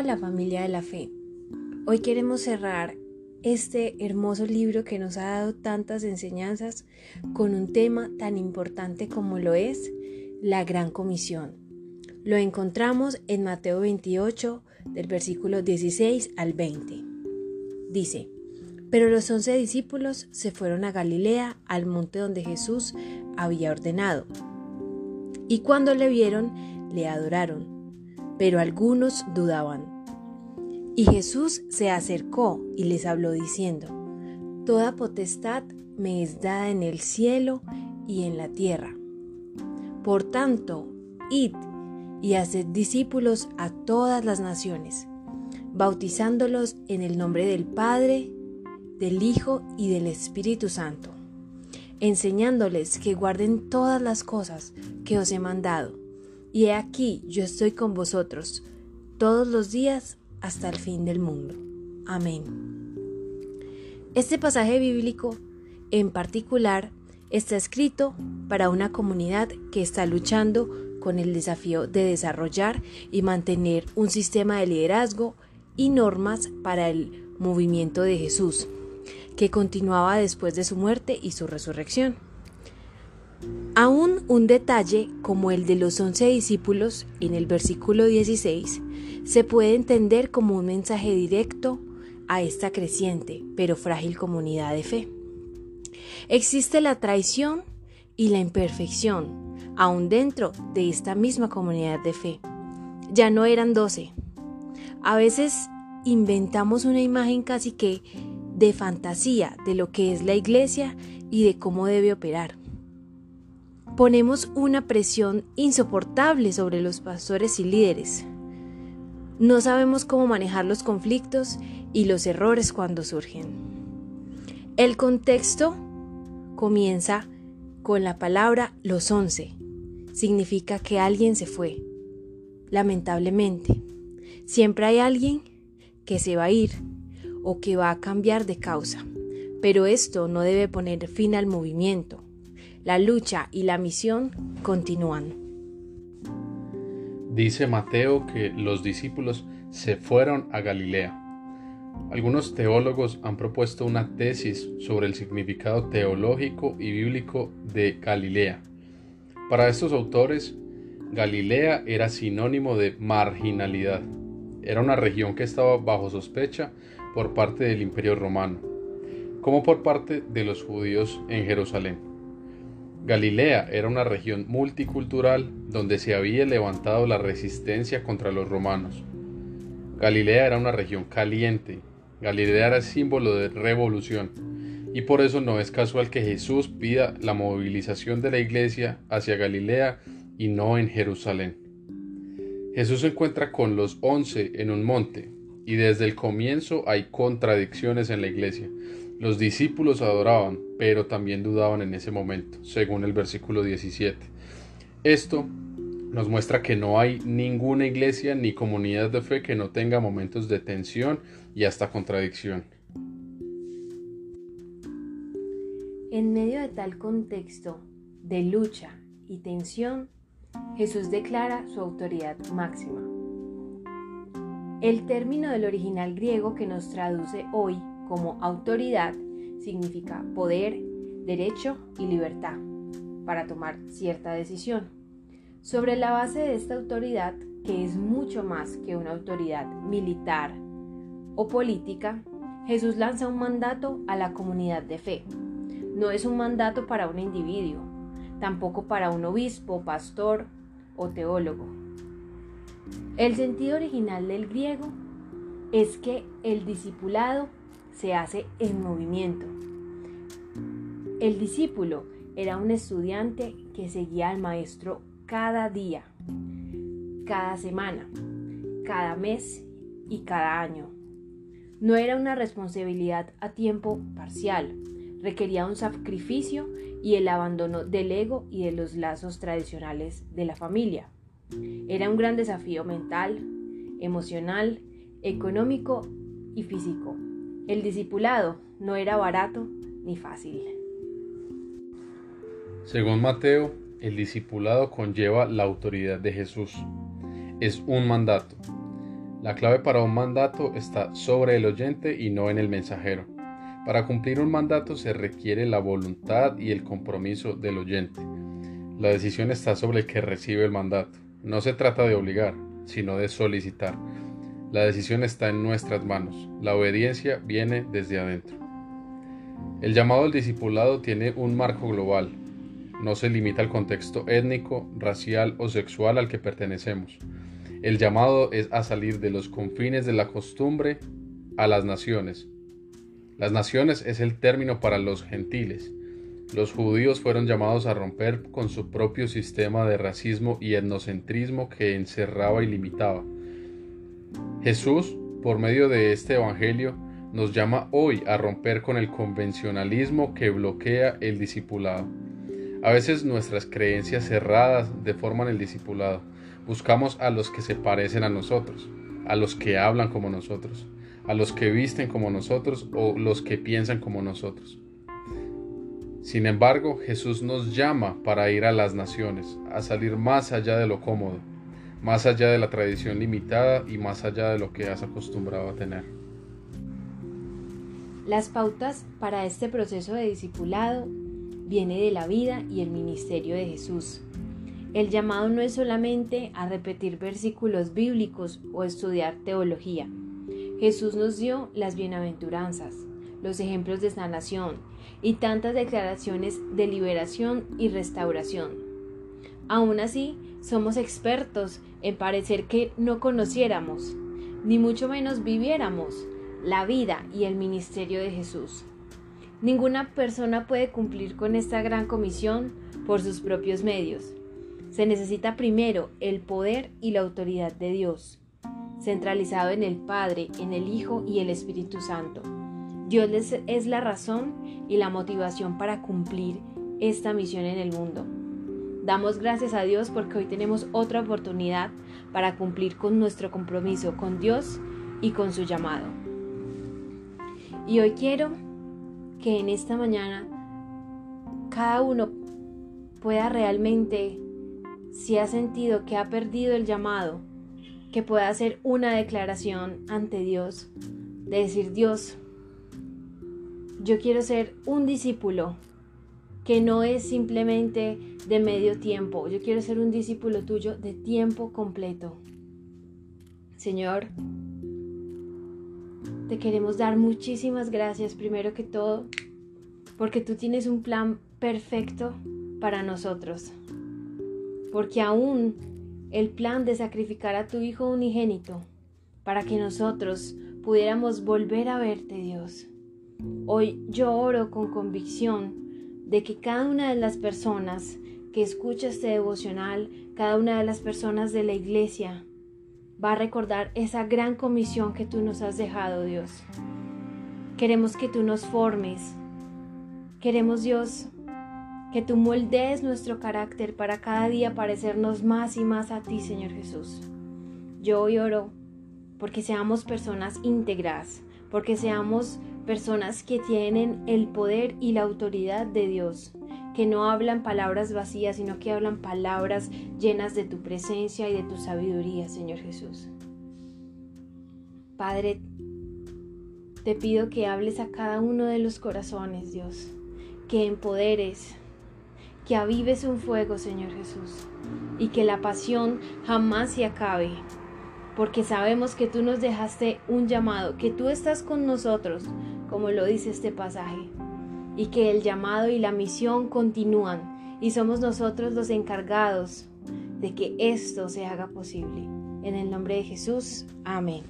Hola familia de la fe. Hoy queremos cerrar este hermoso libro que nos ha dado tantas enseñanzas con un tema tan importante como lo es la Gran Comisión. Lo encontramos en Mateo 28 del versículo 16 al 20. Dice, pero los once discípulos se fueron a Galilea, al monte donde Jesús había ordenado. Y cuando le vieron, le adoraron pero algunos dudaban. Y Jesús se acercó y les habló diciendo, Toda potestad me es dada en el cielo y en la tierra. Por tanto, id y haced discípulos a todas las naciones, bautizándolos en el nombre del Padre, del Hijo y del Espíritu Santo, enseñándoles que guarden todas las cosas que os he mandado y he aquí yo estoy con vosotros todos los días hasta el fin del mundo. Amén. Este pasaje bíblico en particular está escrito para una comunidad que está luchando con el desafío de desarrollar y mantener un sistema de liderazgo y normas para el movimiento de Jesús, que continuaba después de su muerte y su resurrección. Aún un detalle como el de los once discípulos en el versículo 16 se puede entender como un mensaje directo a esta creciente pero frágil comunidad de fe. Existe la traición y la imperfección aún dentro de esta misma comunidad de fe. Ya no eran doce. A veces inventamos una imagen casi que de fantasía de lo que es la iglesia y de cómo debe operar ponemos una presión insoportable sobre los pastores y líderes. No sabemos cómo manejar los conflictos y los errores cuando surgen. El contexto comienza con la palabra los once. Significa que alguien se fue. Lamentablemente, siempre hay alguien que se va a ir o que va a cambiar de causa. Pero esto no debe poner fin al movimiento la lucha y la misión continúan. Dice Mateo que los discípulos se fueron a Galilea. Algunos teólogos han propuesto una tesis sobre el significado teológico y bíblico de Galilea. Para estos autores, Galilea era sinónimo de marginalidad. Era una región que estaba bajo sospecha por parte del imperio romano, como por parte de los judíos en Jerusalén. Galilea era una región multicultural donde se había levantado la resistencia contra los romanos. Galilea era una región caliente. Galilea era símbolo de revolución. Y por eso no es casual que Jesús pida la movilización de la iglesia hacia Galilea y no en Jerusalén. Jesús se encuentra con los once en un monte y desde el comienzo hay contradicciones en la iglesia. Los discípulos adoraban, pero también dudaban en ese momento, según el versículo 17. Esto nos muestra que no hay ninguna iglesia ni comunidad de fe que no tenga momentos de tensión y hasta contradicción. En medio de tal contexto de lucha y tensión, Jesús declara su autoridad máxima. El término del original griego que nos traduce hoy como autoridad significa poder, derecho y libertad para tomar cierta decisión. Sobre la base de esta autoridad, que es mucho más que una autoridad militar o política, Jesús lanza un mandato a la comunidad de fe. No es un mandato para un individuo, tampoco para un obispo, pastor o teólogo. El sentido original del griego es que el discipulado se hace en movimiento. El discípulo era un estudiante que seguía al maestro cada día, cada semana, cada mes y cada año. No era una responsabilidad a tiempo parcial, requería un sacrificio y el abandono del ego y de los lazos tradicionales de la familia. Era un gran desafío mental, emocional, económico y físico. El discipulado no era barato ni fácil. Según Mateo, el discipulado conlleva la autoridad de Jesús. Es un mandato. La clave para un mandato está sobre el oyente y no en el mensajero. Para cumplir un mandato se requiere la voluntad y el compromiso del oyente. La decisión está sobre el que recibe el mandato. No se trata de obligar, sino de solicitar. La decisión está en nuestras manos. La obediencia viene desde adentro. El llamado al discipulado tiene un marco global. No se limita al contexto étnico, racial o sexual al que pertenecemos. El llamado es a salir de los confines de la costumbre a las naciones. Las naciones es el término para los gentiles. Los judíos fueron llamados a romper con su propio sistema de racismo y etnocentrismo que encerraba y limitaba. Jesús, por medio de este Evangelio, nos llama hoy a romper con el convencionalismo que bloquea el discipulado. A veces nuestras creencias cerradas deforman el discipulado. Buscamos a los que se parecen a nosotros, a los que hablan como nosotros, a los que visten como nosotros o los que piensan como nosotros. Sin embargo, Jesús nos llama para ir a las naciones, a salir más allá de lo cómodo, más allá de la tradición limitada y más allá de lo que has acostumbrado a tener. Las pautas para este proceso de discipulado viene de la vida y el ministerio de Jesús. El llamado no es solamente a repetir versículos bíblicos o estudiar teología. Jesús nos dio las bienaventuranzas, los ejemplos de sanación y tantas declaraciones de liberación y restauración. Aún así, somos expertos en parecer que no conociéramos, ni mucho menos viviéramos la vida y el ministerio de Jesús. Ninguna persona puede cumplir con esta gran comisión por sus propios medios. Se necesita primero el poder y la autoridad de Dios, centralizado en el Padre, en el Hijo y el Espíritu Santo. Dios es la razón y la motivación para cumplir esta misión en el mundo. Damos gracias a Dios porque hoy tenemos otra oportunidad para cumplir con nuestro compromiso con Dios y con su llamado. Y hoy quiero que en esta mañana cada uno pueda realmente, si ha sentido que ha perdido el llamado, que pueda hacer una declaración ante Dios, de decir, Dios, yo quiero ser un discípulo que no es simplemente de medio tiempo, yo quiero ser un discípulo tuyo de tiempo completo. Señor, te queremos dar muchísimas gracias primero que todo porque tú tienes un plan perfecto para nosotros. Porque aún el plan de sacrificar a tu Hijo unigénito para que nosotros pudiéramos volver a verte, Dios. Hoy yo oro con convicción de que cada una de las personas que escucha este devocional, cada una de las personas de la iglesia, va a recordar esa gran comisión que tú nos has dejado, Dios. Queremos que tú nos formes. Queremos, Dios, que tú moldees nuestro carácter para cada día parecernos más y más a ti, Señor Jesús. Yo hoy oro porque seamos personas íntegras, porque seamos personas que tienen el poder y la autoridad de Dios, que no hablan palabras vacías, sino que hablan palabras llenas de tu presencia y de tu sabiduría, Señor Jesús. Padre, te pido que hables a cada uno de los corazones, Dios, que empoderes, que avives un fuego, Señor Jesús, y que la pasión jamás se acabe, porque sabemos que tú nos dejaste un llamado, que tú estás con nosotros, como lo dice este pasaje y que el llamado y la misión continúan y somos nosotros los encargados de que esto se haga posible. En el nombre de Jesús, amén.